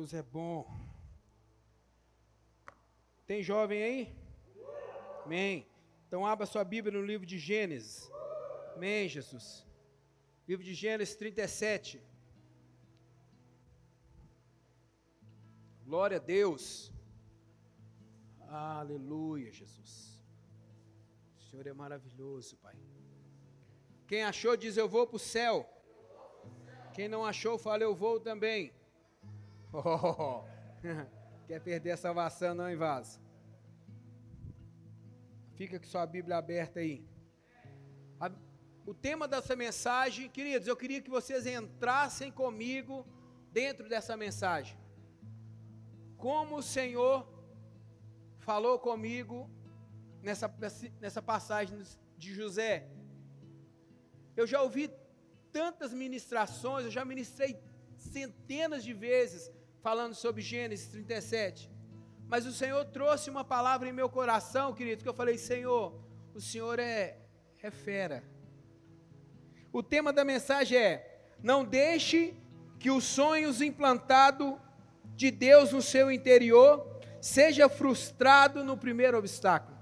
Deus é bom. Tem jovem aí? Amém. Então abra sua Bíblia no livro de Gênesis. Amém, Jesus. Livro de Gênesis 37. Glória a Deus. Aleluia, Jesus. O Senhor é maravilhoso, Pai. Quem achou, diz eu vou para o céu. Quem não achou, fala eu vou também. Oh, quer perder a salvação, não, hein, vaso? Fica com sua Bíblia aberta aí. A, o tema dessa mensagem, queridos, eu queria que vocês entrassem comigo dentro dessa mensagem. Como o Senhor falou comigo nessa, nessa passagem de José. Eu já ouvi tantas ministrações, eu já ministrei centenas de vezes falando sobre Gênesis 37. Mas o Senhor trouxe uma palavra em meu coração, querido, que eu falei: Senhor, o Senhor é, é fera. O tema da mensagem é: não deixe que os sonhos implantados de Deus no seu interior seja frustrado no primeiro obstáculo.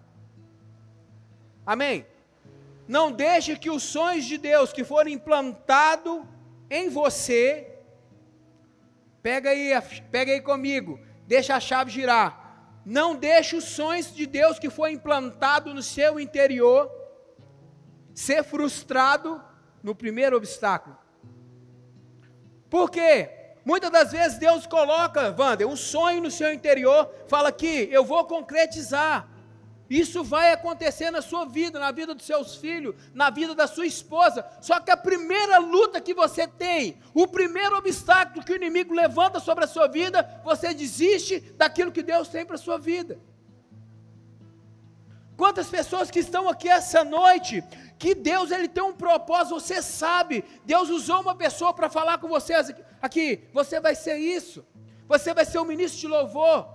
Amém? Não deixe que os sonhos de Deus que foram implantados em você Pega aí, pega aí comigo. Deixa a chave girar. Não deixe os sonhos de Deus que foi implantado no seu interior ser frustrado no primeiro obstáculo. Por quê? Muitas das vezes Deus coloca, Wander, um sonho no seu interior, fala que eu vou concretizar. Isso vai acontecer na sua vida, na vida dos seus filhos, na vida da sua esposa. Só que a primeira luta que você tem, o primeiro obstáculo que o inimigo levanta sobre a sua vida, você desiste daquilo que Deus tem para a sua vida. Quantas pessoas que estão aqui essa noite, que Deus ele tem um propósito, você sabe, Deus usou uma pessoa para falar com você aqui, você vai ser isso, você vai ser um ministro de louvor,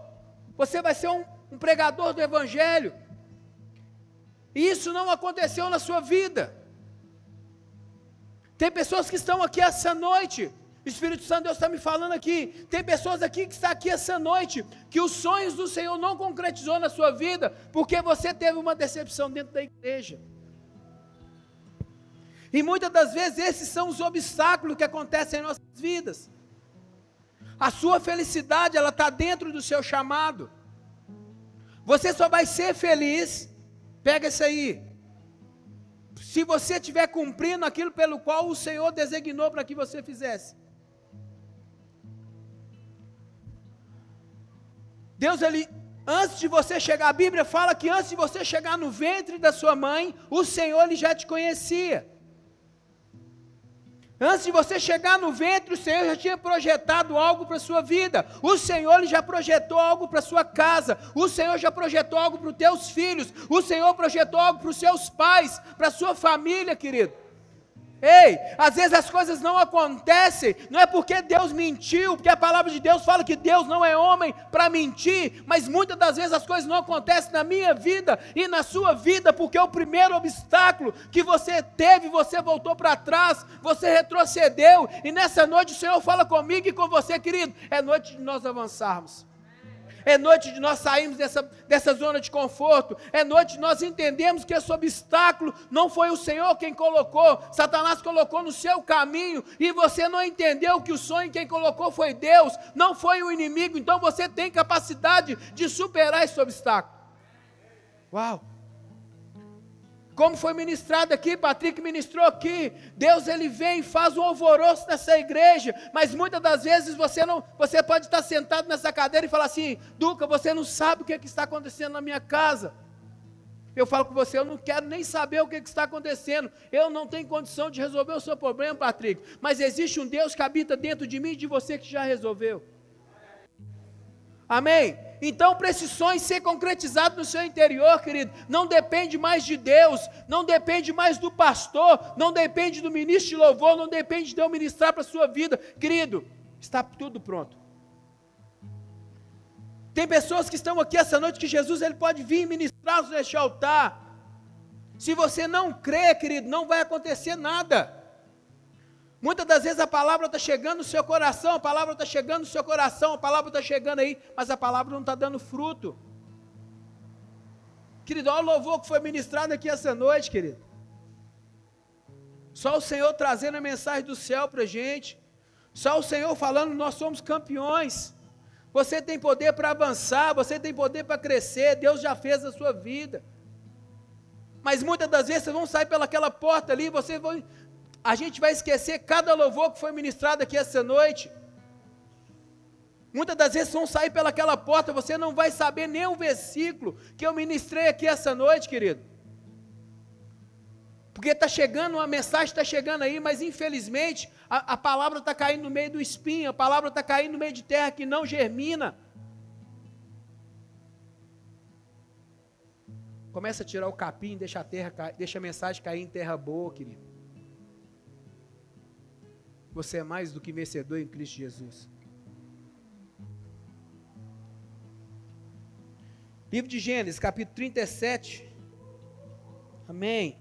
você vai ser um, um pregador do evangelho, isso não aconteceu na sua vida. Tem pessoas que estão aqui essa noite. O Espírito Santo Deus está me falando aqui. Tem pessoas aqui que estão aqui essa noite que os sonhos do Senhor não concretizou na sua vida porque você teve uma decepção dentro da igreja. E muitas das vezes esses são os obstáculos que acontecem em nossas vidas. A sua felicidade ela está dentro do seu chamado. Você só vai ser feliz Pega isso aí. Se você estiver cumprindo aquilo pelo qual o Senhor designou para que você fizesse. Deus, ele, antes de você chegar, a Bíblia fala que antes de você chegar no ventre da sua mãe, o Senhor ele já te conhecia. Antes de você chegar no ventre, o Senhor já tinha projetado algo para a sua vida. O Senhor já projetou algo para a sua casa. O Senhor já projetou algo para os teus filhos. O Senhor projetou algo para os seus pais, para a sua família, querido. Ei, às vezes as coisas não acontecem, não é porque Deus mentiu, porque a palavra de Deus fala que Deus não é homem para mentir, mas muitas das vezes as coisas não acontecem na minha vida e na sua vida, porque o primeiro obstáculo que você teve, você voltou para trás, você retrocedeu, e nessa noite o Senhor fala comigo e com você, querido, é noite de nós avançarmos. É noite de nós sairmos dessa, dessa zona de conforto. É noite de nós entendermos que esse obstáculo não foi o Senhor quem colocou. Satanás colocou no seu caminho e você não entendeu que o sonho quem colocou foi Deus, não foi o inimigo. Então você tem capacidade de superar esse obstáculo. Uau! Como foi ministrado aqui, Patrick ministrou aqui, Deus ele vem e faz um alvoroço nessa igreja, mas muitas das vezes você não, você pode estar sentado nessa cadeira e falar assim, Duca, você não sabe o que, é que está acontecendo na minha casa. Eu falo com você, eu não quero nem saber o que, é que está acontecendo. Eu não tenho condição de resolver o seu problema, Patrick. Mas existe um Deus que habita dentro de mim e de você que já resolveu. Amém? Então, para esses sonhos ser concretizados no seu interior, querido, não depende mais de Deus, não depende mais do pastor, não depende do ministro de louvor, não depende de eu ministrar para a sua vida, querido, está tudo pronto. Tem pessoas que estão aqui essa noite que Jesus ele pode vir ministrar neste altar. Se você não crê, querido, não vai acontecer nada. Muitas das vezes a palavra está chegando no seu coração, a palavra está chegando no seu coração, a palavra está chegando aí, mas a palavra não está dando fruto. Querido, olha o louvor que foi ministrado aqui essa noite, querido. Só o Senhor trazendo a mensagem do céu para a gente. Só o Senhor falando, nós somos campeões. Você tem poder para avançar, você tem poder para crescer, Deus já fez a sua vida. Mas muitas das vezes vocês vão sair pelaquela porta ali, você vai, a gente vai esquecer cada louvor que foi ministrado aqui essa noite. Muitas das vezes vão sair pelaquela porta, você não vai saber nem o versículo que eu ministrei aqui essa noite, querido. Porque está chegando, uma mensagem está chegando aí, mas infelizmente a, a palavra está caindo no meio do espinho, a palavra está caindo no meio de terra que não germina. Começa a tirar o capim, deixa a terra, deixa a mensagem cair em terra boa, querido. Você é mais do que vencedor em Cristo Jesus. Livro de Gênesis, capítulo 37. Amém.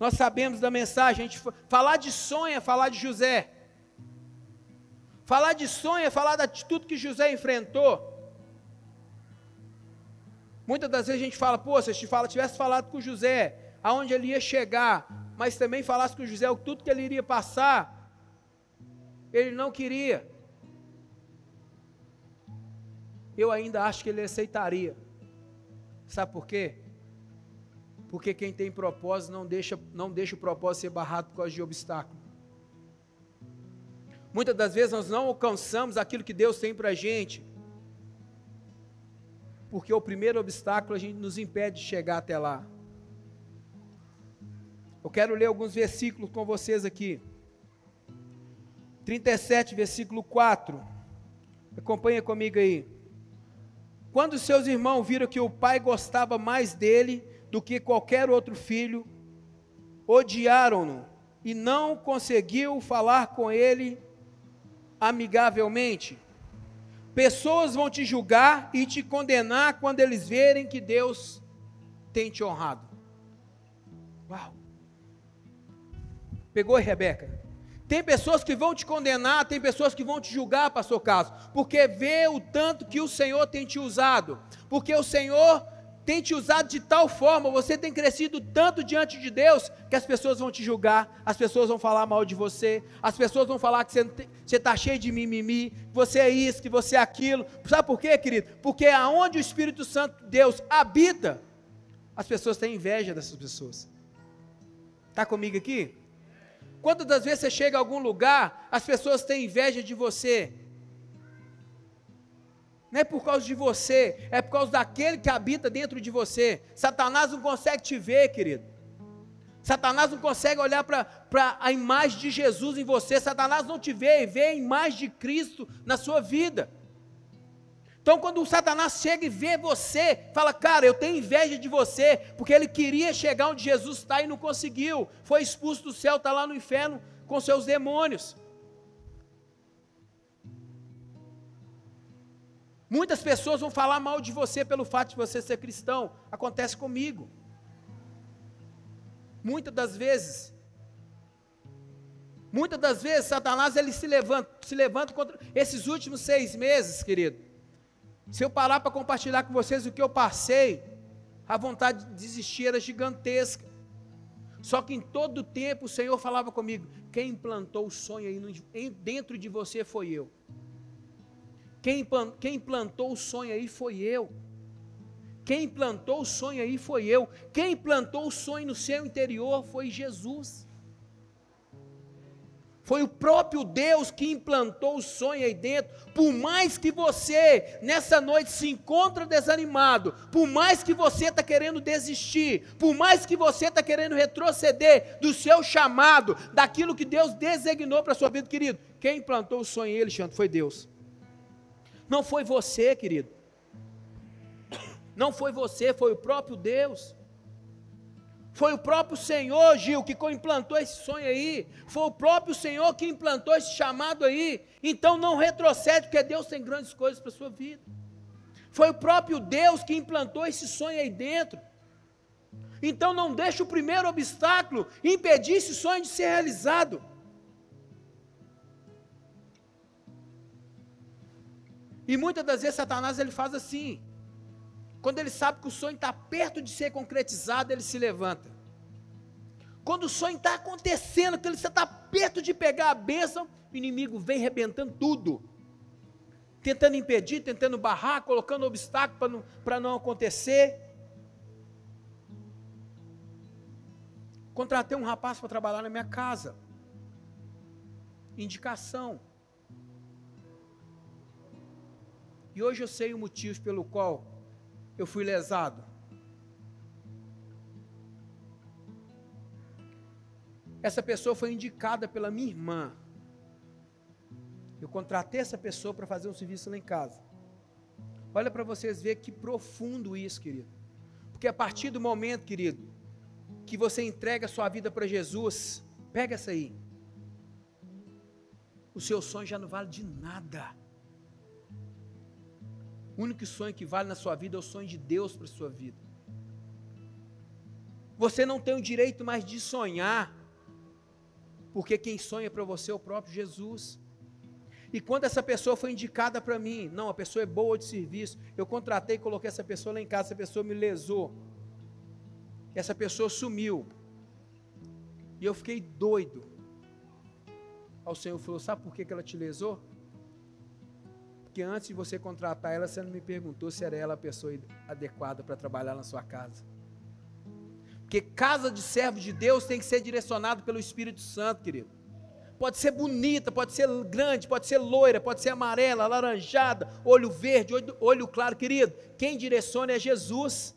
Nós sabemos da mensagem, a gente falar de sonho é falar de José. Falar de sonho é falar de tudo que José enfrentou. Muitas das vezes a gente fala, pô, se fala, tivesse falado com José, aonde ele ia chegar, mas também falasse com José tudo que ele iria passar, ele não queria. Eu ainda acho que ele aceitaria. Sabe por quê? Porque quem tem propósito não deixa, não deixa o propósito ser barrado por causa de obstáculo. Muitas das vezes nós não alcançamos aquilo que Deus tem para a gente, porque o primeiro obstáculo a gente nos impede de chegar até lá. Eu quero ler alguns versículos com vocês aqui. 37, versículo 4. Acompanha comigo aí. Quando seus irmãos viram que o pai gostava mais dele do que qualquer outro filho, odiaram-no e não conseguiu falar com ele amigavelmente. Pessoas vão te julgar e te condenar quando eles verem que Deus tem te honrado. Uau! Pegou, Rebeca? Tem pessoas que vão te condenar, tem pessoas que vão te julgar, pastor Carlos, porque vê o tanto que o Senhor tem te usado, porque o Senhor tem te usado de tal forma, você tem crescido tanto diante de Deus, que as pessoas vão te julgar, as pessoas vão falar mal de você, as pessoas vão falar que você está cheio de mimimi, que você é isso, que você é aquilo. Sabe por quê, querido? Porque aonde o Espírito Santo, Deus, habita, as pessoas têm inveja dessas pessoas. Está comigo aqui? Quantas das vezes você chega a algum lugar, as pessoas têm inveja de você, não é por causa de você, é por causa daquele que habita dentro de você. Satanás não consegue te ver, querido. Satanás não consegue olhar para a imagem de Jesus em você. Satanás não te vê e vê a imagem de Cristo na sua vida. Então, quando o Satanás chega e vê você, fala, cara, eu tenho inveja de você, porque ele queria chegar onde Jesus está e não conseguiu. Foi expulso do céu, está lá no inferno com seus demônios. Muitas pessoas vão falar mal de você pelo fato de você ser cristão. Acontece comigo. Muitas das vezes. Muitas das vezes, Satanás ele se levanta, se levanta contra esses últimos seis meses, querido. Se eu parar para compartilhar com vocês o que eu passei, a vontade de desistir era gigantesca. Só que em todo tempo o Senhor falava comigo: quem implantou o sonho aí dentro de você foi eu. Quem, quem plantou o sonho aí foi eu. Quem plantou o sonho aí foi eu. Quem plantou o sonho no seu interior foi Jesus. Foi o próprio Deus que implantou o sonho aí dentro. Por mais que você nessa noite se encontra desanimado, por mais que você está querendo desistir, por mais que você está querendo retroceder do seu chamado, daquilo que Deus designou para a sua vida, querido, quem implantou o sonho aí, Alexandre, foi Deus. Não foi você, querido. Não foi você, foi o próprio Deus. Foi o próprio Senhor, Gil, que implantou esse sonho aí. Foi o próprio Senhor que implantou esse chamado aí. Então não retrocede, porque Deus tem grandes coisas para a sua vida. Foi o próprio Deus que implantou esse sonho aí dentro. Então não deixe o primeiro obstáculo impedir esse sonho de ser realizado. E muitas das vezes Satanás ele faz assim. Quando ele sabe que o sonho está perto de ser concretizado, ele se levanta. Quando o sonho está acontecendo, que você está perto de pegar a bênção, o inimigo vem arrebentando tudo. Tentando impedir, tentando barrar, colocando obstáculo para não, não acontecer. Contratei um rapaz para trabalhar na minha casa. Indicação. E hoje eu sei o motivo pelo qual eu fui lesado. Essa pessoa foi indicada pela minha irmã. Eu contratei essa pessoa para fazer um serviço lá em casa. Olha para vocês ver que profundo isso, querido. Porque a partir do momento, querido, que você entrega a sua vida para Jesus, pega essa aí. O seu sonho já não vale de nada. O único sonho que vale na sua vida é o sonho de Deus para a sua vida. Você não tem o direito mais de sonhar, porque quem sonha para você é o próprio Jesus. E quando essa pessoa foi indicada para mim, não, a pessoa é boa de serviço, eu contratei coloquei essa pessoa lá em casa, essa pessoa me lesou. Essa pessoa sumiu. E eu fiquei doido. Aí o Senhor falou: Sabe por que, que ela te lesou? Porque antes de você contratar ela, você não me perguntou se era ela a pessoa adequada para trabalhar na sua casa. Porque casa de servo de Deus tem que ser direcionado pelo Espírito Santo, querido. Pode ser bonita, pode ser grande, pode ser loira, pode ser amarela, alaranjada, olho verde, olho, claro, querido. Quem direciona é Jesus.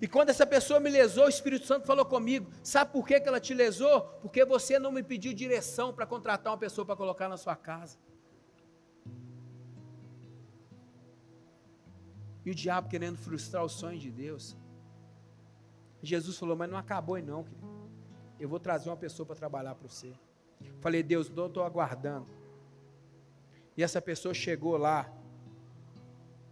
E quando essa pessoa me lesou, o Espírito Santo falou comigo: sabe por que, que ela te lesou? Porque você não me pediu direção para contratar uma pessoa para colocar na sua casa. E o diabo querendo frustrar o sonho de Deus. Jesus falou: Mas não acabou, aí não, querido. Eu vou trazer uma pessoa para trabalhar para você. Falei: Deus, não estou aguardando. E essa pessoa chegou lá.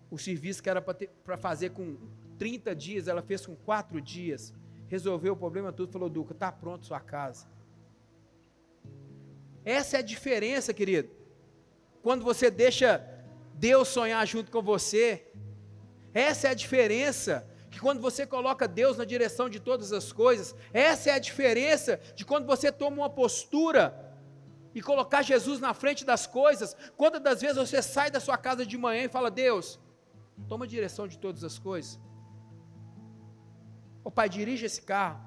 O serviço que era para fazer com 30 dias, ela fez com 4 dias. Resolveu o problema tudo. Falou: Duca, está pronto sua casa. Essa é a diferença, querido. Quando você deixa Deus sonhar junto com você, essa é a diferença que quando você coloca Deus na direção de todas as coisas, essa é a diferença de quando você toma uma postura e colocar Jesus na frente das coisas. Quantas das vezes você sai da sua casa de manhã e fala: Deus, toma a direção de todas as coisas. Ô Pai, dirige esse carro.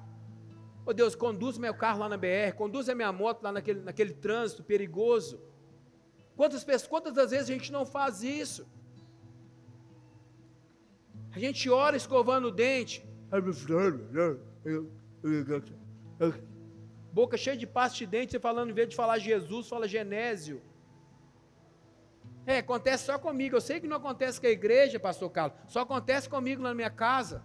Ô Deus, conduz meu carro lá na BR, conduz a minha moto lá naquele, naquele trânsito perigoso. Quantas, quantas das vezes a gente não faz isso? A gente ora escovando o dente. Boca cheia de pasta de dente, você falando, em vez de falar Jesus, fala Genésio. É, acontece só comigo. Eu sei que não acontece com a igreja, pastor Carlos. Só acontece comigo na minha casa.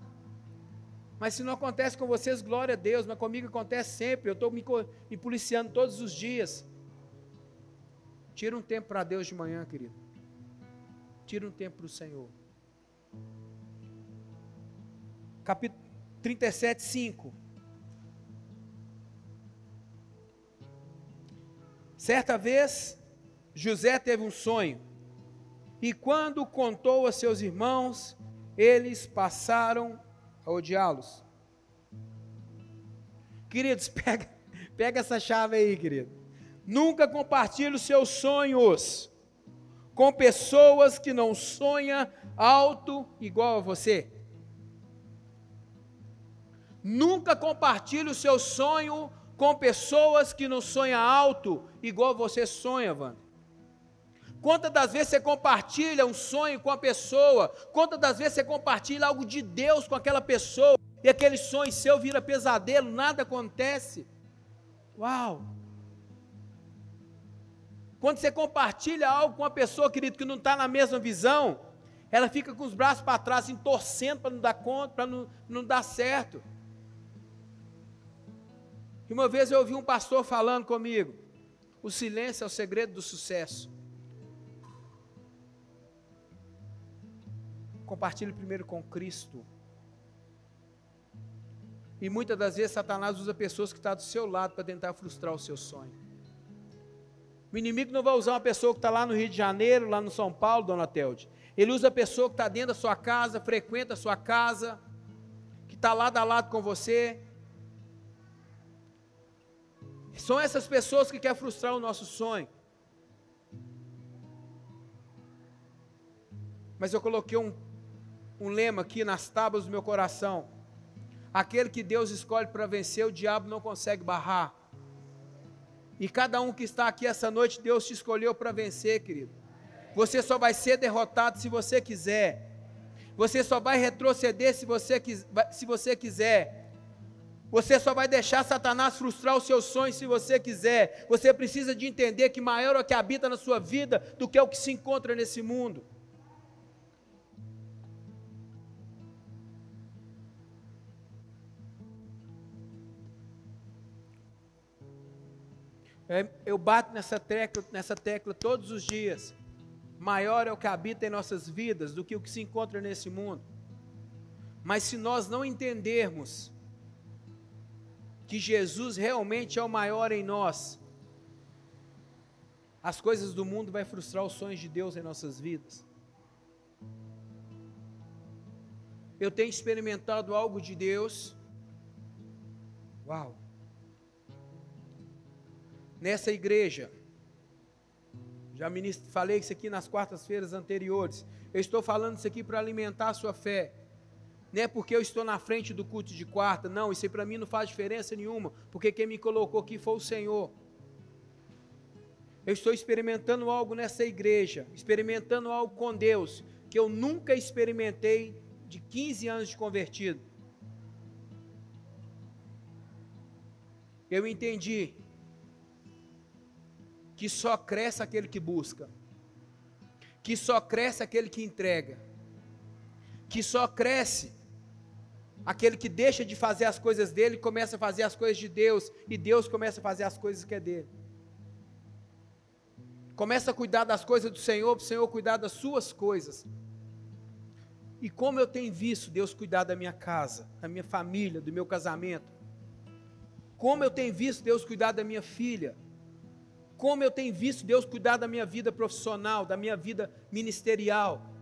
Mas se não acontece com vocês, glória a Deus. Mas comigo acontece sempre. Eu estou me, me policiando todos os dias. Tira um tempo para Deus de manhã, querido. Tira um tempo para o Senhor capítulo 37, 5. Certa vez, José teve um sonho, e quando contou a seus irmãos, eles passaram a odiá-los. Queridos, pega, pega essa chave aí, querido. Nunca compartilhe os seus sonhos com pessoas que não sonham alto igual a você. Nunca compartilhe o seu sonho com pessoas que não sonham alto, igual você sonha, Wanda. Quantas das vezes você compartilha um sonho com a pessoa? Quantas das vezes você compartilha algo de Deus com aquela pessoa? E aquele sonho seu vira pesadelo, nada acontece. Uau! Quando você compartilha algo com uma pessoa, querido, que não está na mesma visão, ela fica com os braços para trás, assim, torcendo para não dar conta, para não, não dar certo. E uma vez eu ouvi um pastor falando comigo: o silêncio é o segredo do sucesso. Compartilhe primeiro com Cristo. E muitas das vezes Satanás usa pessoas que estão do seu lado para tentar frustrar o seu sonho. O inimigo não vai usar uma pessoa que está lá no Rio de Janeiro, lá no São Paulo, dona Telde. Ele usa a pessoa que está dentro da sua casa, frequenta a sua casa, que está lado a lado com você. São essas pessoas que querem frustrar o nosso sonho. Mas eu coloquei um, um lema aqui nas tábuas do meu coração. Aquele que Deus escolhe para vencer, o diabo não consegue barrar. E cada um que está aqui essa noite, Deus te escolheu para vencer, querido. Você só vai ser derrotado se você quiser. Você só vai retroceder se você, se você quiser. Você só vai deixar Satanás frustrar os seus sonhos se você quiser. Você precisa de entender que maior é o que habita na sua vida do que é o que se encontra nesse mundo. É, eu bato nessa tecla, nessa tecla todos os dias. Maior é o que habita em nossas vidas do que o que se encontra nesse mundo. Mas se nós não entendermos que Jesus realmente é o maior em nós, as coisas do mundo vai frustrar os sonhos de Deus em nossas vidas. Eu tenho experimentado algo de Deus. Uau! nessa igreja. Já falei isso aqui nas quartas-feiras anteriores. Eu estou falando isso aqui para alimentar a sua fé. Não é porque eu estou na frente do culto de quarta, não, isso aí para mim não faz diferença nenhuma, porque quem me colocou aqui foi o Senhor. Eu estou experimentando algo nessa igreja, experimentando algo com Deus, que eu nunca experimentei de 15 anos de convertido. Eu entendi que só cresce aquele que busca, que só cresce aquele que entrega, que só cresce aquele que deixa de fazer as coisas dele começa a fazer as coisas de Deus, e Deus começa a fazer as coisas que é dele. Começa a cuidar das coisas do Senhor, para o Senhor cuidar das suas coisas. E como eu tenho visto Deus cuidar da minha casa, da minha família, do meu casamento. Como eu tenho visto Deus cuidar da minha filha, como eu tenho visto Deus cuidar da minha vida profissional, da minha vida ministerial.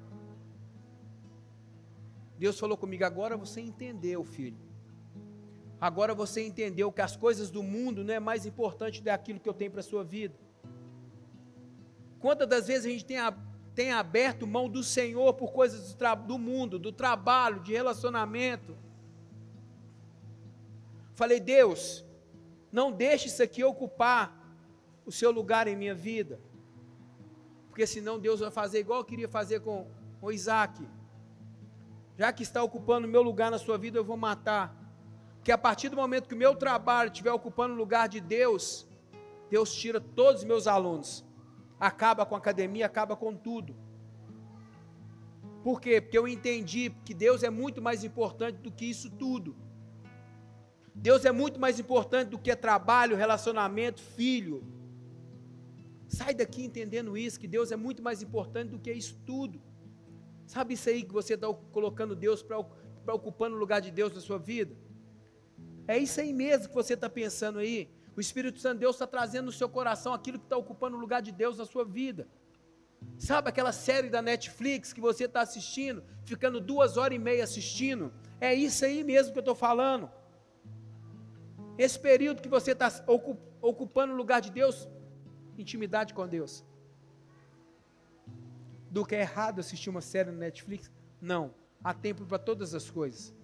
Deus falou comigo: agora você entendeu, filho. Agora você entendeu que as coisas do mundo não é mais importante do que aquilo que eu tenho para a sua vida. Quantas das vezes a gente tem, a, tem aberto mão do Senhor por coisas do, do mundo, do trabalho, de relacionamento? Falei, Deus, não deixe isso aqui ocupar o seu lugar em minha vida. Porque senão Deus vai fazer igual eu queria fazer com, com Isaac. Já que está ocupando o meu lugar na sua vida, eu vou matar. Porque a partir do momento que o meu trabalho estiver ocupando o lugar de Deus, Deus tira todos os meus alunos. Acaba com a academia, acaba com tudo. Por quê? Porque eu entendi que Deus é muito mais importante do que isso tudo. Deus é muito mais importante do que trabalho, relacionamento, filho. Sai daqui entendendo isso, que Deus é muito mais importante do que isso tudo. Sabe isso aí que você está colocando Deus para ocupando o lugar de Deus na sua vida? É isso aí mesmo que você está pensando aí. O Espírito Santo de Deus está trazendo no seu coração aquilo que está ocupando o lugar de Deus na sua vida. Sabe aquela série da Netflix que você está assistindo, ficando duas horas e meia assistindo? É isso aí mesmo que eu estou falando. Esse período que você está ocupando o lugar de Deus, intimidade com Deus. Do que é errado assistir uma série no Netflix? Não. Há tempo para todas as coisas.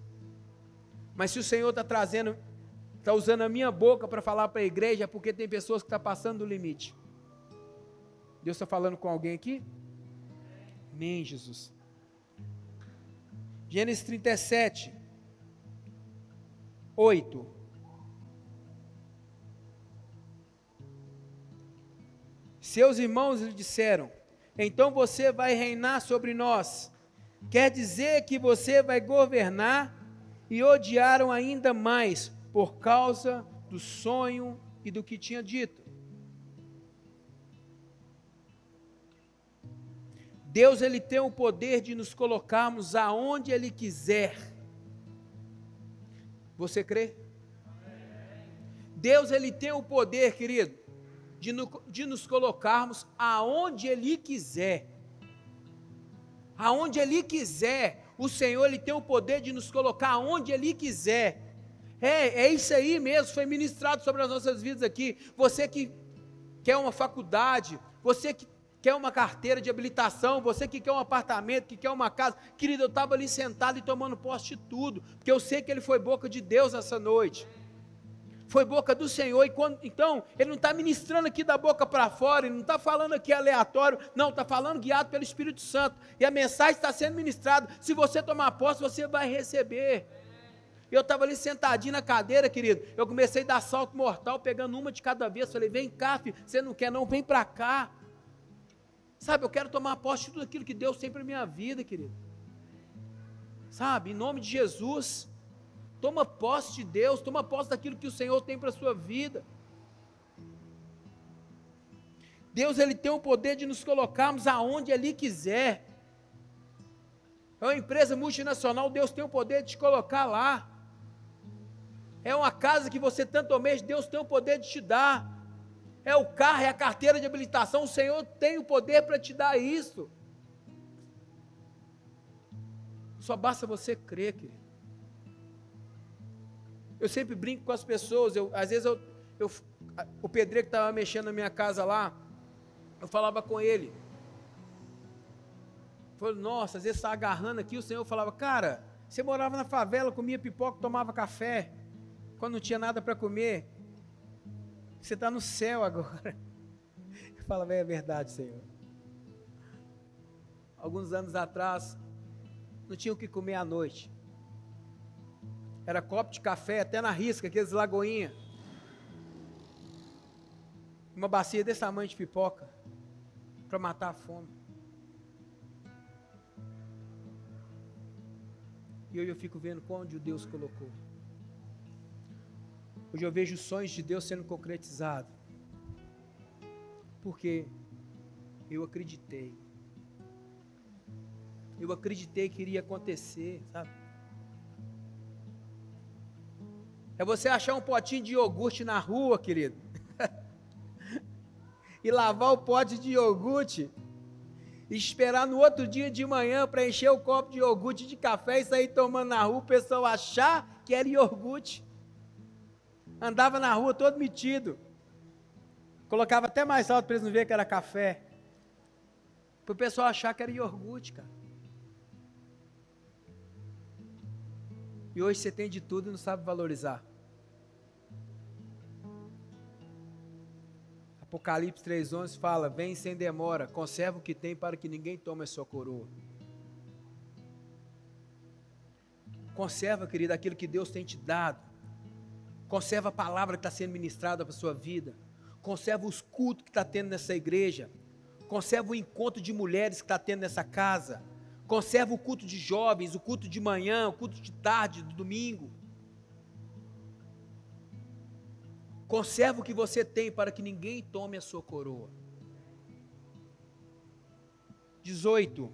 Mas se o Senhor está trazendo, está usando a minha boca para falar para a igreja, é porque tem pessoas que estão tá passando do limite. Deus está falando com alguém aqui? Amém, Jesus. Gênesis 37, 8. Seus irmãos lhe disseram: Então você vai reinar sobre nós. Quer dizer que você vai governar e odiaram ainda mais por causa do sonho e do que tinha dito. Deus ele tem o poder de nos colocarmos aonde ele quiser. Você crê? Deus ele tem o poder, querido, de, no, de nos colocarmos aonde Ele quiser. Aonde Ele quiser. O Senhor ele tem o poder de nos colocar aonde Ele quiser. É, é isso aí mesmo, foi ministrado sobre as nossas vidas aqui. Você que quer uma faculdade, você que quer uma carteira de habilitação, você que quer um apartamento, que quer uma casa. Querido, eu estava ali sentado e tomando posse de tudo, porque eu sei que ele foi boca de Deus essa noite foi boca do Senhor, e quando, então, ele não está ministrando aqui da boca para fora, ele não está falando aqui aleatório, não, está falando guiado pelo Espírito Santo, e a mensagem está sendo ministrada, se você tomar posse, você vai receber, eu estava ali sentadinho na cadeira, querido, eu comecei a dar salto mortal, pegando uma de cada vez, falei, vem cá, filho, você não quer não, vem para cá, sabe, eu quero tomar posse de tudo aquilo que Deus tem para minha vida, querido, sabe, em nome de Jesus, Toma posse de Deus, toma posse daquilo que o Senhor tem para a sua vida. Deus ele tem o poder de nos colocarmos aonde Ele quiser. É uma empresa multinacional, Deus tem o poder de te colocar lá. É uma casa que você tanto almeja, Deus tem o poder de te dar. É o carro, é a carteira de habilitação, o Senhor tem o poder para te dar isso. Só basta você crer, querido. Eu sempre brinco com as pessoas. Eu, às vezes eu, eu o pedreiro que estava mexendo na minha casa lá, eu falava com ele. Falei, nossa, às vezes está agarrando aqui, o Senhor falava, cara, você morava na favela, comia pipoca, tomava café, quando não tinha nada para comer. Você está no céu agora. Eu falava, é verdade, Senhor. Alguns anos atrás, não tinha o que comer à noite. Era copo de café, até na risca, aqueles lagoinha. Uma bacia desse tamanho de pipoca. Para matar a fome. E hoje eu fico vendo onde o Deus colocou. Hoje eu vejo os sonhos de Deus sendo concretizados. Porque eu acreditei. Eu acreditei que iria acontecer, sabe? É você achar um potinho de iogurte na rua, querido. e lavar o pote de iogurte. E esperar no outro dia de manhã para encher o copo de iogurte de café e sair tomando na rua, o pessoal achar que era iogurte. Andava na rua todo metido. Colocava até mais alto para eles não verem que era café. Para o pessoal achar que era iogurte, cara. E hoje você tem de tudo e não sabe valorizar. Apocalipse 3,11 fala: Vem sem demora, conserva o que tem para que ninguém tome a sua coroa. Conserva, querido, aquilo que Deus tem te dado. Conserva a palavra que está sendo ministrada para a sua vida. Conserva os cultos que está tendo nessa igreja. Conserva o encontro de mulheres que está tendo nessa casa. Conserva o culto de jovens, o culto de manhã, o culto de tarde, do domingo. Conserva o que você tem para que ninguém tome a sua coroa. 18.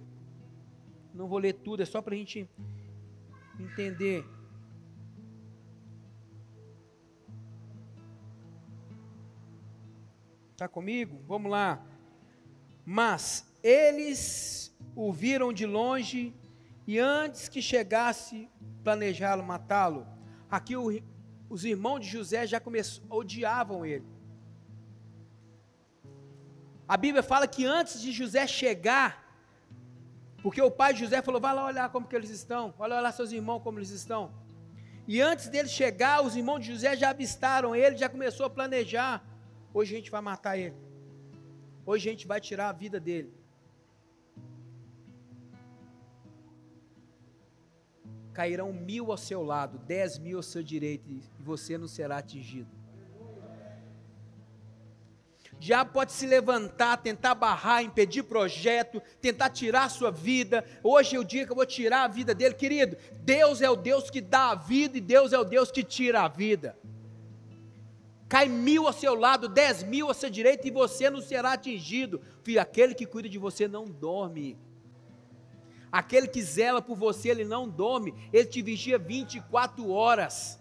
Não vou ler tudo, é só para a gente entender. Está comigo? Vamos lá. Mas eles o viram de longe e antes que chegasse planejá-lo matá-lo. Aqui o os irmãos de José já começou, odiavam ele. A Bíblia fala que antes de José chegar, porque o pai de José falou: vai lá olhar como que eles estão, olha lá seus irmãos como eles estão. E antes dele chegar, os irmãos de José já avistaram ele, já começou a planejar. Hoje a gente vai matar ele. Hoje a gente vai tirar a vida dele. Cairão mil ao seu lado, dez mil ao seu direito, e você não será atingido. Já pode se levantar, tentar barrar, impedir projeto, tentar tirar a sua vida. Hoje é o dia que eu vou tirar a vida dele, querido. Deus é o Deus que dá a vida e Deus é o Deus que tira a vida. Cai mil ao seu lado, dez mil ao seu direito e você não será atingido. Filho, aquele que cuida de você não dorme. Aquele que zela por você, ele não dorme, ele te vigia 24 horas.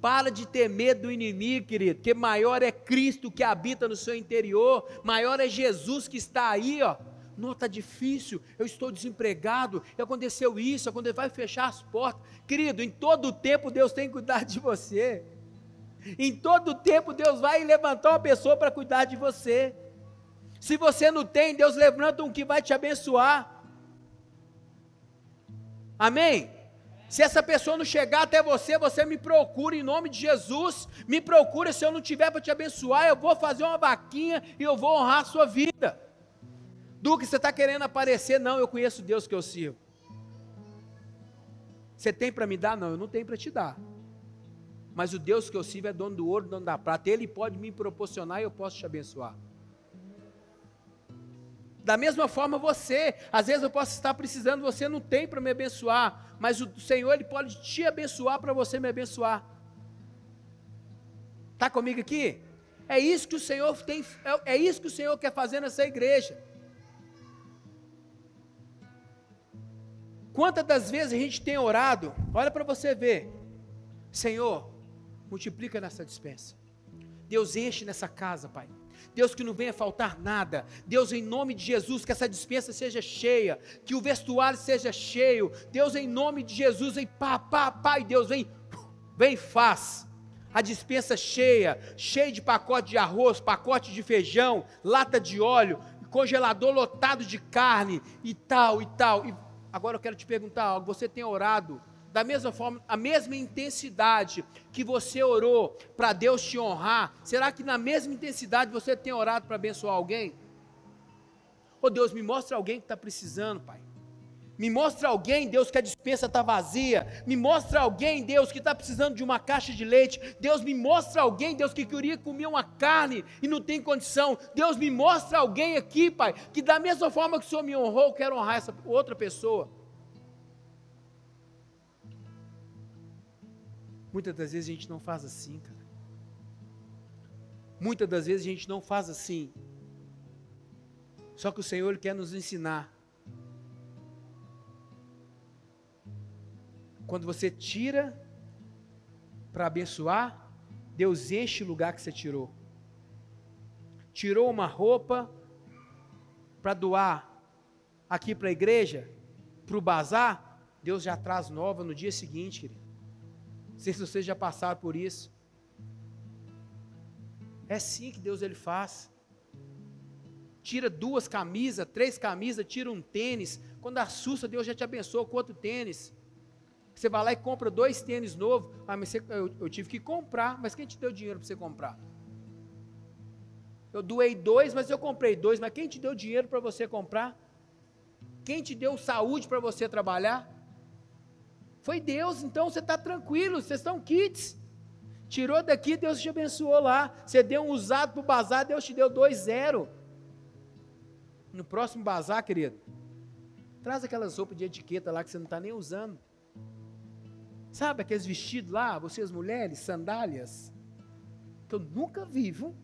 Para de ter medo do inimigo, querido, porque maior é Cristo que habita no seu interior, maior é Jesus que está aí, ó. Não, está difícil, eu estou desempregado, aconteceu isso, quando vai fechar as portas. Querido, em todo tempo Deus tem cuidado de você. Em todo tempo Deus vai levantar uma pessoa para cuidar de você. Se você não tem, Deus levanta um que vai te abençoar. Amém? Se essa pessoa não chegar até você, você me procura em nome de Jesus. Me procura se eu não tiver para te abençoar, eu vou fazer uma vaquinha e eu vou honrar a sua vida. Do que você está querendo aparecer, não, eu conheço Deus que eu sirvo. Você tem para me dar? Não, eu não tenho para te dar. Mas o Deus que eu sirvo é dono do ouro, dono da prata. Ele pode me proporcionar e eu posso te abençoar. Da mesma forma você, às vezes eu posso estar precisando, você não tem para me abençoar, mas o Senhor ele pode te abençoar para você me abençoar. Tá comigo aqui? É isso que o Senhor tem, é, é isso que o Senhor quer fazer nessa igreja. Quantas das vezes a gente tem orado? Olha para você ver. Senhor, multiplica nessa dispensa. Deus enche nessa casa, Pai. Deus que não venha faltar nada. Deus em nome de Jesus que essa dispensa seja cheia, que o vestuário seja cheio. Deus em nome de Jesus, vem pá, pá, pai, Deus vem, vem faz. A dispensa cheia, cheia de pacote de arroz, pacote de feijão, lata de óleo, congelador lotado de carne e tal e tal. E Agora eu quero te perguntar algo: você tem orado da mesma forma, a mesma intensidade que você orou para Deus te honrar? Será que na mesma intensidade você tem orado para abençoar alguém? Oh, Deus, me mostra alguém que está precisando, Pai. Me mostra alguém, Deus, que a dispensa está vazia. Me mostra alguém, Deus, que está precisando de uma caixa de leite. Deus, me mostra alguém, Deus, que queria comer uma carne e não tem condição. Deus, me mostra alguém aqui, Pai, que da mesma forma que o Senhor me honrou, eu quero honrar essa outra pessoa. Muitas das vezes a gente não faz assim, cara. Muitas das vezes a gente não faz assim. Só que o Senhor quer nos ensinar Quando você tira para abençoar, Deus enche o lugar que você tirou. Tirou uma roupa para doar aqui para a igreja, para o bazar, Deus já traz nova no dia seguinte, querido. Não sei se vocês já passaram por isso. É assim que Deus ele faz. Tira duas camisas, três camisas, tira um tênis. Quando assusta, Deus já te abençoa com outro tênis. Você vai lá e compra dois tênis novos. Ah, mas você, eu, eu tive que comprar. Mas quem te deu dinheiro para você comprar? Eu doei dois, mas eu comprei dois. Mas quem te deu dinheiro para você comprar? Quem te deu saúde para você trabalhar? Foi Deus, então você está tranquilo, vocês estão kits. Tirou daqui, Deus te abençoou lá. Você deu um usado para o bazar, Deus te deu dois zero. No próximo bazar, querido, traz aquelas roupas de etiqueta lá que você não está nem usando. Sabe aqueles vestidos lá, vocês mulheres, sandálias? Que eu nunca vi, viu?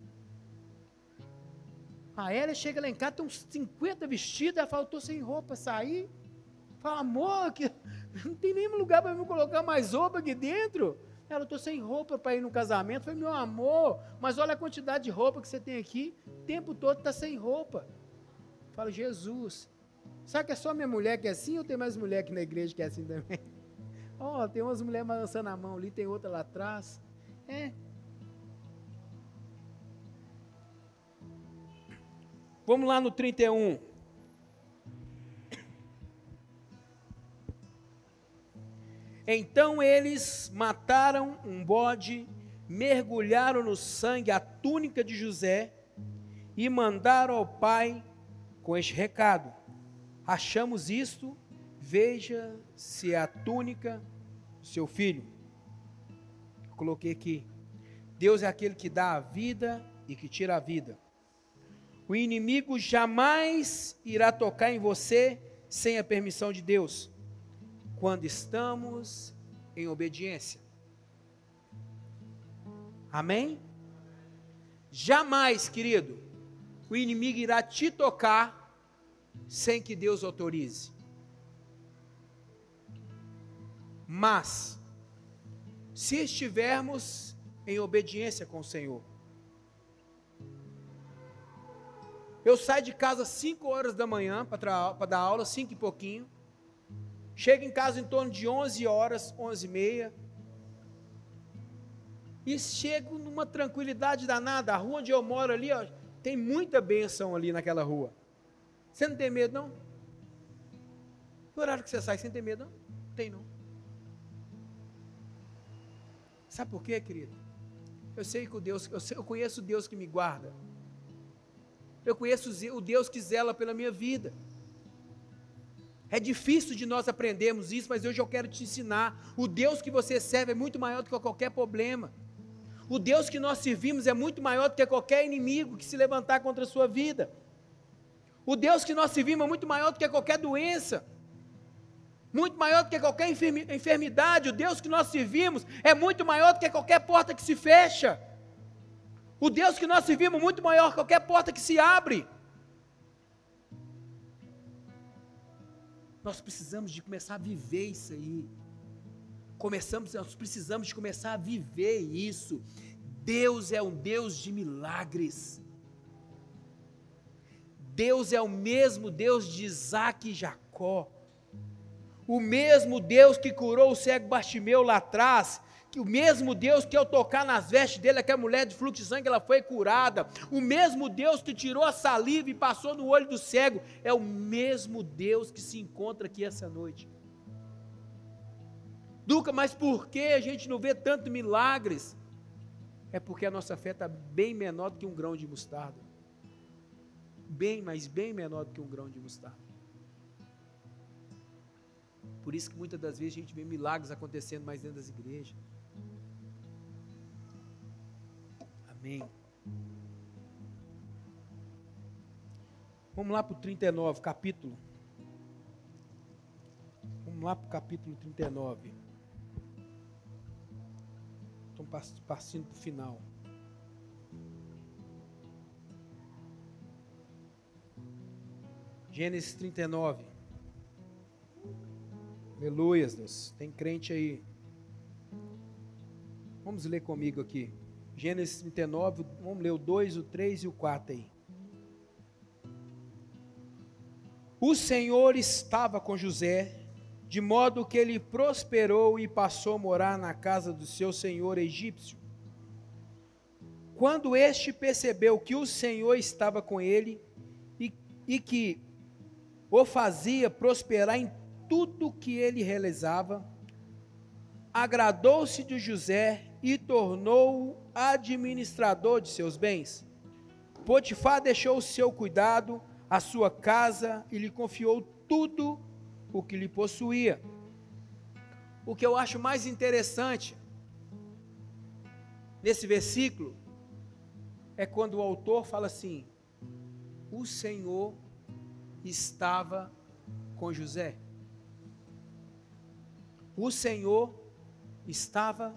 A Hélia chega lá em casa, tem uns 50 vestidos, ela fala, eu estou sem roupa, sair. Fala, amor, que não tem nenhum lugar para me colocar mais roupa aqui dentro. Ela, eu estou sem roupa para ir no casamento. Eu falei, meu amor, mas olha a quantidade de roupa que você tem aqui. O tempo todo está sem roupa. Fala, Jesus. Sabe que é só minha mulher que é assim ou tem mais mulher aqui na igreja que é assim também? Ó, oh, tem umas mulheres balançando a mão ali, tem outra lá atrás. É. Vamos lá no 31. Então eles mataram um bode, mergulharam no sangue a túnica de José e mandaram ao pai com este recado: Achamos isto Veja se é a túnica do seu filho. Coloquei aqui. Deus é aquele que dá a vida e que tira a vida. O inimigo jamais irá tocar em você sem a permissão de Deus, quando estamos em obediência. Amém? Jamais, querido, o inimigo irá te tocar sem que Deus autorize. Mas, se estivermos em obediência com o Senhor. Eu saio de casa 5 horas da manhã para dar aula, 5 e pouquinho. Chego em casa em torno de 11 horas, 11 e meia. E chego numa tranquilidade danada. A rua onde eu moro ali, ó, tem muita bênção ali naquela rua. Você não tem medo, não? No horário que você sai, você não tem medo, não? Não tem, não. Sabe por quê, querido? Eu sei que o Deus, eu, sei, eu conheço o Deus que me guarda. Eu conheço o Deus que zela pela minha vida. É difícil de nós aprendermos isso, mas hoje eu quero te ensinar. O Deus que você serve é muito maior do que qualquer problema. O Deus que nós servimos é muito maior do que qualquer inimigo que se levantar contra a sua vida. O Deus que nós servimos é muito maior do que qualquer doença. Muito maior do que qualquer enfermidade. O Deus que nós servimos é muito maior do que qualquer porta que se fecha. O Deus que nós servimos é muito maior que qualquer porta que se abre. Nós precisamos de começar a viver isso aí. Começamos, nós precisamos de começar a viver isso. Deus é um Deus de milagres. Deus é o mesmo Deus de Isaac e Jacó. O mesmo Deus que curou o cego Bartimeu lá atrás, que o mesmo Deus que ao tocar nas vestes dele, aquela mulher de fluxo de sangue, ela foi curada. O mesmo Deus que tirou a saliva e passou no olho do cego, é o mesmo Deus que se encontra aqui essa noite. Duca, mas por que a gente não vê tanto milagres? É porque a nossa fé está bem menor do que um grão de mostarda. Bem, mas bem menor do que um grão de mostarda. Por isso que muitas das vezes a gente vê milagres acontecendo mais dentro das igrejas. Amém. Vamos lá para o 39, capítulo. Vamos lá para o capítulo 39. Estamos passando para o final. Gênesis 39. Aleluia, Deus. Tem crente aí. Vamos ler comigo aqui. Gênesis 39, vamos ler o 2, o 3 e o 4 aí. O Senhor estava com José, de modo que ele prosperou e passou a morar na casa do seu senhor egípcio. Quando este percebeu que o Senhor estava com ele e, e que o fazia prosperar em tudo que ele realizava, agradou-se de José e tornou-o administrador de seus bens. Potifar deixou o seu cuidado, a sua casa e lhe confiou tudo o que lhe possuía. O que eu acho mais interessante nesse versículo é quando o autor fala assim: o Senhor estava com José. O Senhor estava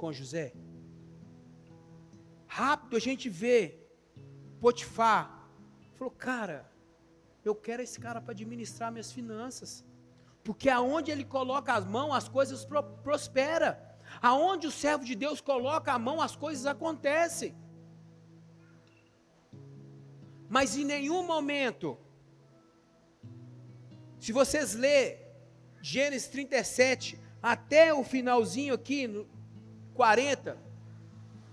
com José. Rápido a gente vê Potifar. Falou, cara, eu quero esse cara para administrar minhas finanças. Porque aonde ele coloca as mãos, as coisas pro, prosperam. Aonde o servo de Deus coloca a mão, as coisas acontecem. Mas em nenhum momento, se vocês lerem Gênesis 37, até o finalzinho aqui, 40,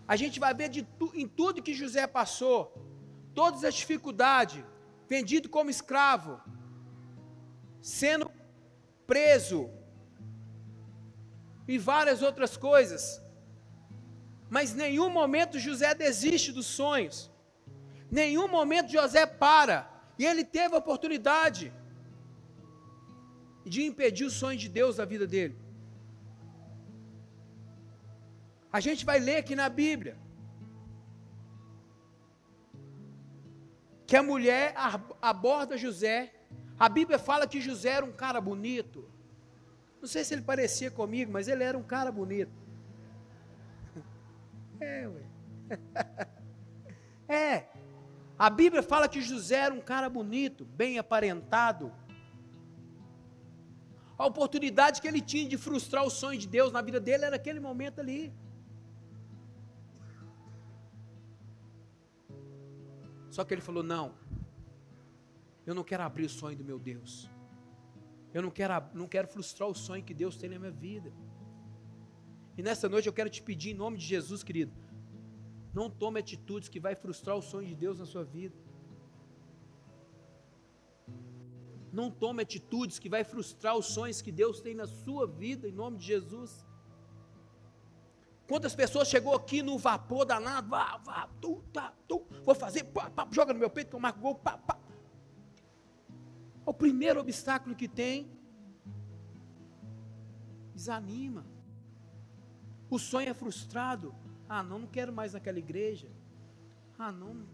a gente vai ver tu, em tudo que José passou, todas as dificuldades, vendido como escravo, sendo preso e várias outras coisas. Mas nenhum momento José desiste dos sonhos. Nenhum momento José para. E ele teve a oportunidade de impedir o sonho de Deus da vida dele. A gente vai ler aqui na Bíblia que a mulher aborda José. A Bíblia fala que José era um cara bonito. Não sei se ele parecia comigo, mas ele era um cara bonito. É, ué. É. A Bíblia fala que José era um cara bonito, bem aparentado. A oportunidade que ele tinha de frustrar o sonho de Deus na vida dele era aquele momento ali. Só que ele falou: Não, eu não quero abrir o sonho do meu Deus. Eu não quero, não quero frustrar o sonho que Deus tem na minha vida. E nessa noite eu quero te pedir, em nome de Jesus, querido, não tome atitudes que vai frustrar o sonho de Deus na sua vida. Não tome atitudes que vai frustrar os sonhos que Deus tem na sua vida, em nome de Jesus. Quantas pessoas chegou aqui no vapor danado, vá, vá, tu, tá, tu, vou fazer, pá, pá, joga no meu peito que eu marco gol, pá, pá. O primeiro obstáculo que tem, desanima. O sonho é frustrado. Ah, não, não quero mais naquela igreja. Ah, não.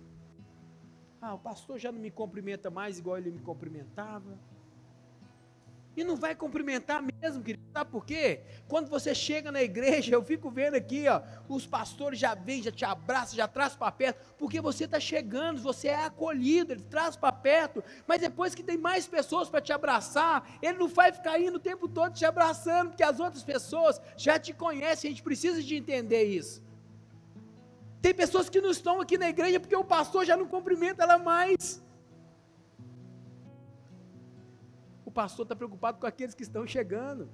Ah, o pastor já não me cumprimenta mais igual ele me cumprimentava. E não vai cumprimentar mesmo, querido. Sabe por quê? Quando você chega na igreja, eu fico vendo aqui, ó, os pastores já vêm, já te abraçam, já trazem para perto, porque você está chegando, você é acolhido, ele traz para perto, mas depois que tem mais pessoas para te abraçar, ele não vai ficar indo o tempo todo te abraçando, porque as outras pessoas já te conhecem, a gente precisa de entender isso. Tem pessoas que não estão aqui na igreja porque o pastor já não cumprimenta ela mais. Pastor está preocupado com aqueles que estão chegando,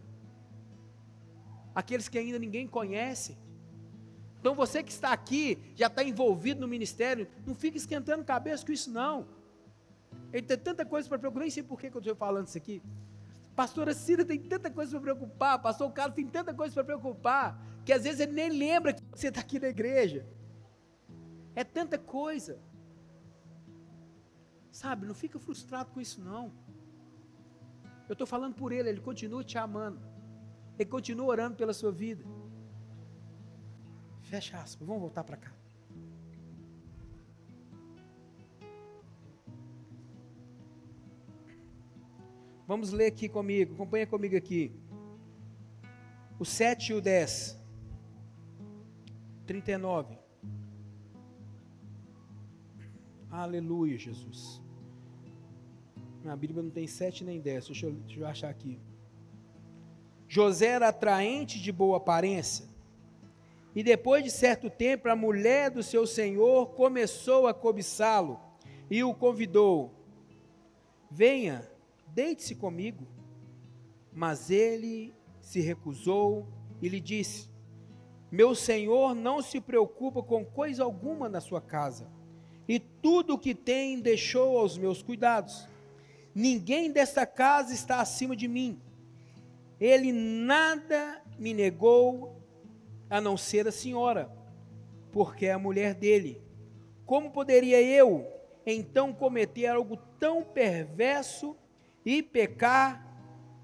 aqueles que ainda ninguém conhece. Então você que está aqui, já está envolvido no ministério, não fique esquentando cabeça com isso não. Ele tem tanta coisa para preocupar, nem sei por que eu estou falando isso aqui. Pastora Cida tem tanta coisa para preocupar, pastor Carlos tem tanta coisa para preocupar, que às vezes ele nem lembra que você está aqui na igreja. É tanta coisa. Sabe, não fica frustrado com isso não. Eu estou falando por ele, ele continua te amando. Ele continua orando pela sua vida. Fecha aspas, vamos voltar para cá. Vamos ler aqui comigo, acompanha comigo aqui. O 7 e o 10. 39. Aleluia, Jesus. Na Bíblia não tem sete nem dez. Deixa eu, deixa eu achar aqui. José era atraente de boa aparência. E depois de certo tempo, a mulher do seu senhor começou a cobiçá-lo e o convidou: Venha, deite-se comigo. Mas ele se recusou e lhe disse: Meu senhor não se preocupa com coisa alguma na sua casa, e tudo o que tem deixou aos meus cuidados. Ninguém desta casa está acima de mim. Ele nada me negou a não ser a senhora, porque é a mulher dele. Como poderia eu então cometer algo tão perverso e pecar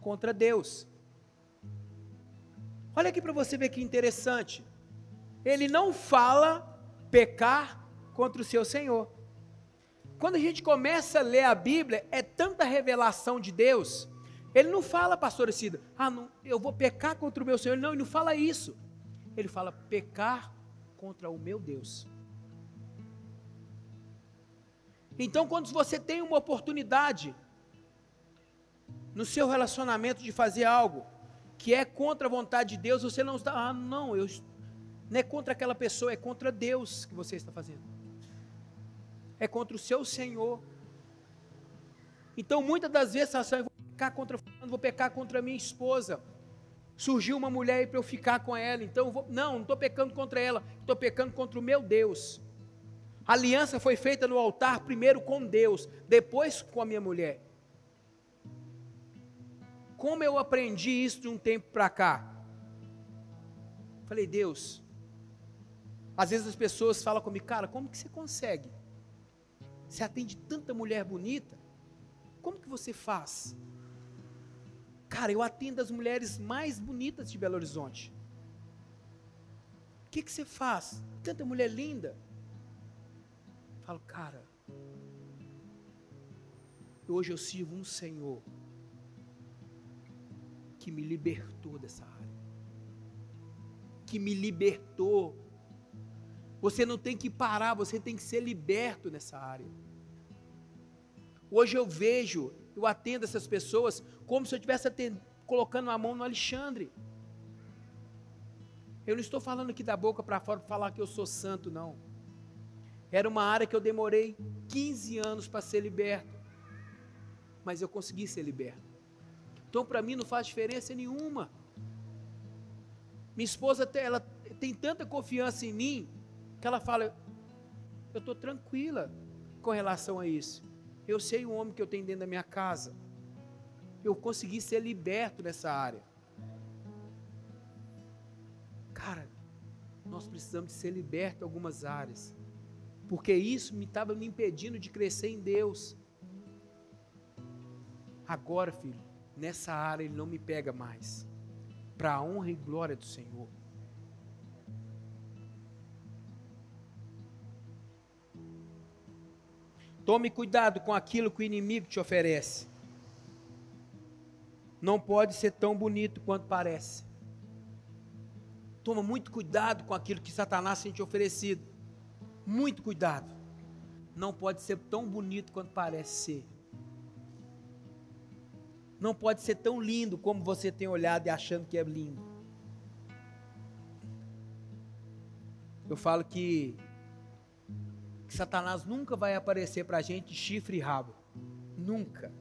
contra Deus? Olha aqui para você ver que interessante. Ele não fala pecar contra o seu Senhor. Quando a gente começa a ler a Bíblia, é tanta revelação de Deus. Ele não fala, pastor Cida, ah, não, eu vou pecar contra o meu Senhor. Não, ele não fala isso. Ele fala pecar contra o meu Deus. Então, quando você tem uma oportunidade no seu relacionamento de fazer algo que é contra a vontade de Deus, você não está, ah, não, eu não é contra aquela pessoa, é contra Deus que você está fazendo é contra o seu Senhor. Então, muitas das vezes, eu vou pecar contra vou pecar contra minha esposa. Surgiu uma mulher aí para eu ficar com ela, então vou, não, não estou pecando contra ela, estou pecando contra o meu Deus. A aliança foi feita no altar primeiro com Deus, depois com a minha mulher. Como eu aprendi isso de um tempo para cá? Falei, Deus, às vezes as pessoas falam comigo, cara, como que você consegue? Você atende tanta mulher bonita. Como que você faz? Cara, eu atendo as mulheres mais bonitas de Belo Horizonte. O que, que você faz? Tanta mulher linda. Falo, cara, hoje eu sirvo um Senhor que me libertou dessa área. Que me libertou. Você não tem que parar, você tem que ser liberto nessa área. Hoje eu vejo, eu atendo essas pessoas como se eu estivesse colocando a mão no Alexandre. Eu não estou falando aqui da boca para fora para falar que eu sou santo, não. Era uma área que eu demorei 15 anos para ser liberto. Mas eu consegui ser liberto. Então, para mim, não faz diferença nenhuma. Minha esposa ela tem tanta confiança em mim que ela fala: eu estou tranquila com relação a isso. Eu sei o homem que eu tenho dentro da minha casa. Eu consegui ser liberto nessa área. Cara, nós precisamos ser libertos em algumas áreas. Porque isso me estava me impedindo de crescer em Deus. Agora, filho, nessa área ele não me pega mais. Para a honra e glória do Senhor. Tome cuidado com aquilo que o inimigo te oferece. Não pode ser tão bonito quanto parece. Toma muito cuidado com aquilo que Satanás tem te oferecido. Muito cuidado. Não pode ser tão bonito quanto parece ser. Não pode ser tão lindo como você tem olhado e achando que é lindo. Eu falo que Satanás nunca vai aparecer para a gente chifre e rabo. Nunca.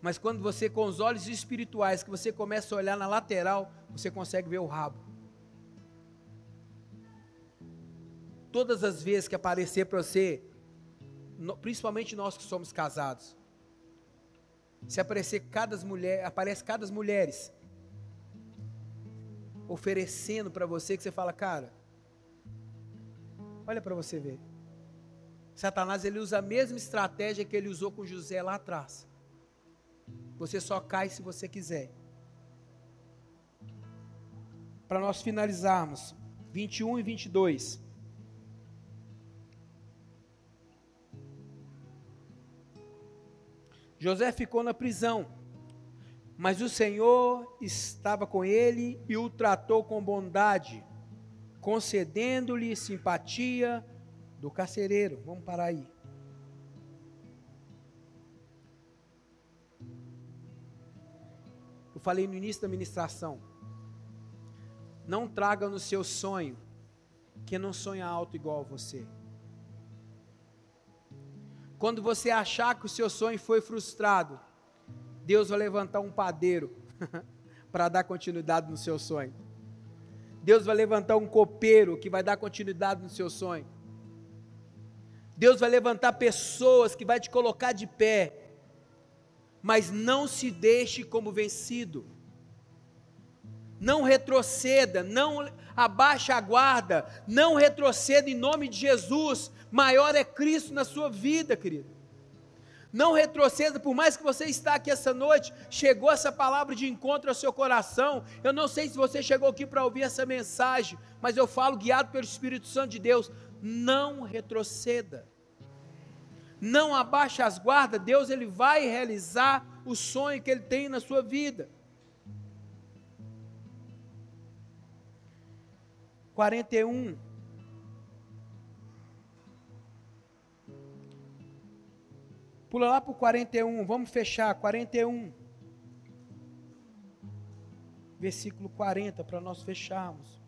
Mas quando você, com os olhos espirituais, que você começa a olhar na lateral, você consegue ver o rabo. Todas as vezes que aparecer para você, principalmente nós que somos casados, se aparecer cada mulher, aparece cada mulheres oferecendo para você que você fala, cara, Olha para você ver. Satanás ele usa a mesma estratégia que ele usou com José lá atrás. Você só cai se você quiser. Para nós finalizarmos, 21 e 22. José ficou na prisão, mas o Senhor estava com ele e o tratou com bondade concedendo-lhe simpatia do carcereiro. Vamos parar aí. Eu falei no início da ministração. Não traga no seu sonho quem não sonha alto igual a você. Quando você achar que o seu sonho foi frustrado, Deus vai levantar um padeiro para dar continuidade no seu sonho. Deus vai levantar um copeiro que vai dar continuidade no seu sonho. Deus vai levantar pessoas que vai te colocar de pé. Mas não se deixe como vencido. Não retroceda, não abaixe a guarda, não retroceda em nome de Jesus. Maior é Cristo na sua vida, querido. Não retroceda, por mais que você está aqui essa noite, chegou essa palavra de encontro ao seu coração. Eu não sei se você chegou aqui para ouvir essa mensagem, mas eu falo guiado pelo Espírito Santo de Deus, não retroceda. Não abaixe as guardas, Deus ele vai realizar o sonho que ele tem na sua vida. 41 Pula lá para o 41, vamos fechar, 41. Versículo 40, para nós fecharmos.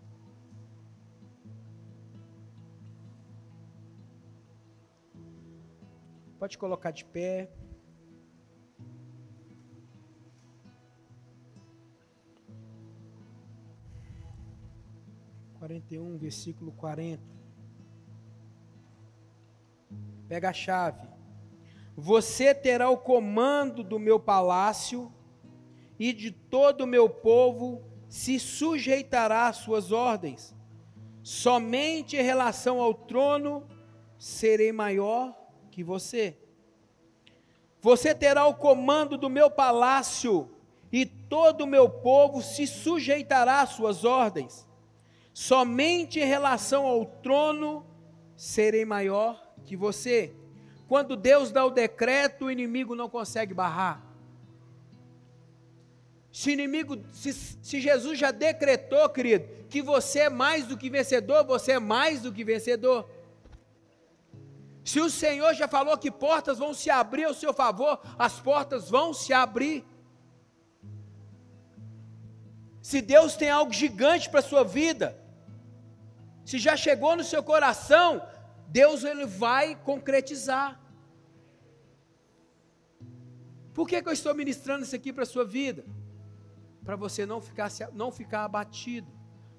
Pode colocar de pé. Quarenta e um, versículo quarenta. Pega a chave. Você terá o comando do meu palácio e de todo o meu povo se sujeitará às suas ordens. Somente em relação ao trono serei maior que você. Você terá o comando do meu palácio e todo o meu povo se sujeitará às suas ordens. Somente em relação ao trono serei maior que você. Quando Deus dá o decreto, o inimigo não consegue barrar. Se inimigo, se, se, Jesus já decretou, querido, que você é mais do que vencedor, você é mais do que vencedor. Se o Senhor já falou que portas vão se abrir ao seu favor, as portas vão se abrir. Se Deus tem algo gigante para a sua vida, se já chegou no seu coração, Deus ele vai concretizar. Por que, que eu estou ministrando isso aqui para a sua vida? Para você não ficar, não ficar abatido,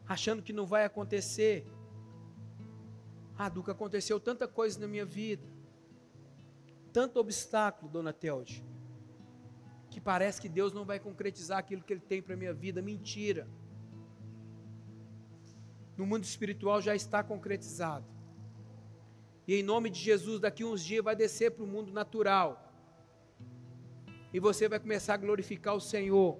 achando que não vai acontecer. Ah, Duca, aconteceu tanta coisa na minha vida, tanto obstáculo, dona Telde que parece que Deus não vai concretizar aquilo que Ele tem para a minha vida. Mentira. No mundo espiritual já está concretizado. E em nome de Jesus, daqui uns dias vai descer para o mundo natural. E você vai começar a glorificar o Senhor.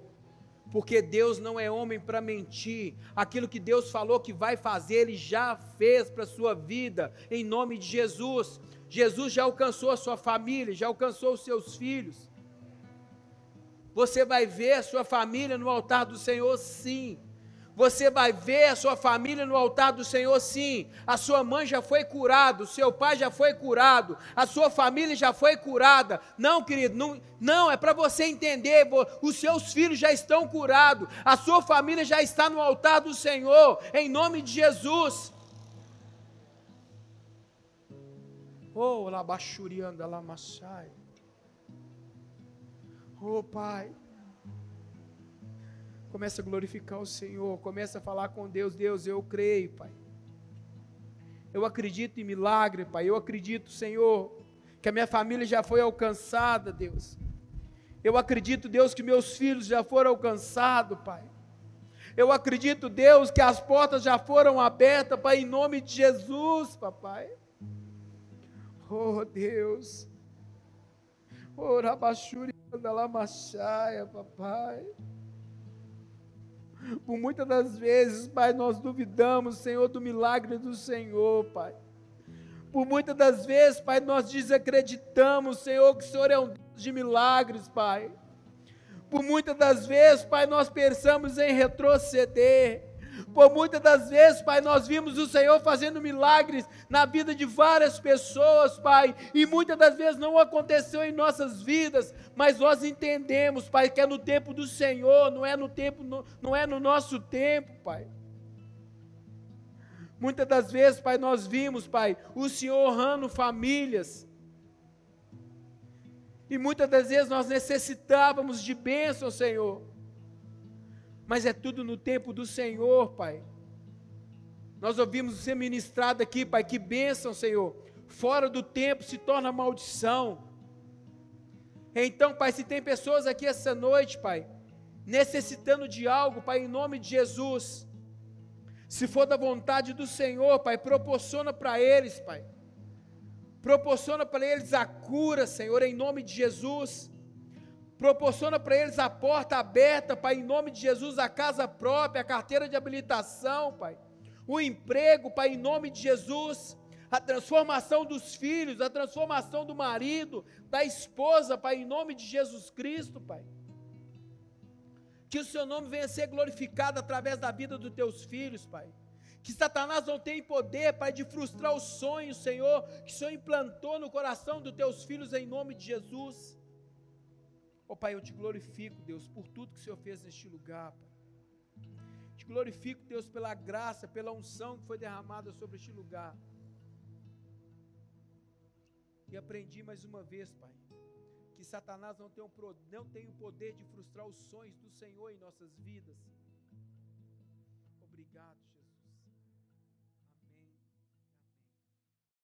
Porque Deus não é homem para mentir. Aquilo que Deus falou que vai fazer, Ele já fez para a sua vida. Em nome de Jesus. Jesus já alcançou a sua família, já alcançou os seus filhos. Você vai ver a sua família no altar do Senhor, sim. Você vai ver a sua família no altar do Senhor, sim. A sua mãe já foi curada, o seu pai já foi curado, a sua família já foi curada. Não, querido, não, não é para você entender. Os seus filhos já estão curados, a sua família já está no altar do Senhor, em nome de Jesus. Oh, labachurianda, lamassai. Oh, Pai. Começa a glorificar o Senhor, começa a falar com Deus, Deus, eu creio, Pai. Eu acredito em milagre, Pai. Eu acredito, Senhor, que a minha família já foi alcançada, Deus. Eu acredito, Deus, que meus filhos já foram alcançados, Pai. Eu acredito, Deus, que as portas já foram abertas, Pai, em nome de Jesus, Papai. Oh, Deus. Oh, Rabachuri. Andalamachaia, papai. Por muitas das vezes, Pai, nós duvidamos, Senhor, do milagre do Senhor, Pai. Por muitas das vezes, Pai, nós desacreditamos, Senhor, que o Senhor é um Deus de milagres, Pai. Por muitas das vezes, Pai, nós pensamos em retroceder. Por muitas das vezes, Pai, nós vimos o Senhor fazendo milagres na vida de várias pessoas, Pai, e muitas das vezes não aconteceu em nossas vidas, mas nós entendemos, Pai, que é no tempo do Senhor, não é no tempo, não é no nosso tempo, Pai. Muitas das vezes, Pai, nós vimos, Pai, o Senhor honrando famílias. E muitas das vezes nós necessitávamos de bênção, Senhor mas é tudo no tempo do Senhor, Pai. Nós ouvimos ser ministrado aqui, Pai, que bênção, Senhor. Fora do tempo se torna maldição. Então, Pai, se tem pessoas aqui essa noite, Pai, necessitando de algo, Pai, em nome de Jesus, se for da vontade do Senhor, Pai, proporciona para eles, Pai. Proporciona para eles a cura, Senhor, em nome de Jesus. Proporciona para eles a porta aberta, Pai, em nome de Jesus, a casa própria, a carteira de habilitação, Pai. O emprego, Pai, em nome de Jesus. A transformação dos filhos, a transformação do marido, da esposa, Pai, em nome de Jesus Cristo, Pai. Que o seu nome venha a ser glorificado através da vida dos teus filhos, Pai. Que Satanás não tenha poder, Pai, de frustrar os sonhos, Senhor, que o Senhor implantou no coração dos teus filhos em nome de Jesus. Ó oh, Pai, eu te glorifico, Deus, por tudo que o Senhor fez neste lugar, Pai. Te glorifico, Deus, pela graça, pela unção que foi derramada sobre este lugar. E aprendi mais uma vez, Pai, que Satanás não tem, um, não tem o poder de frustrar os sonhos do Senhor em nossas vidas. Obrigado.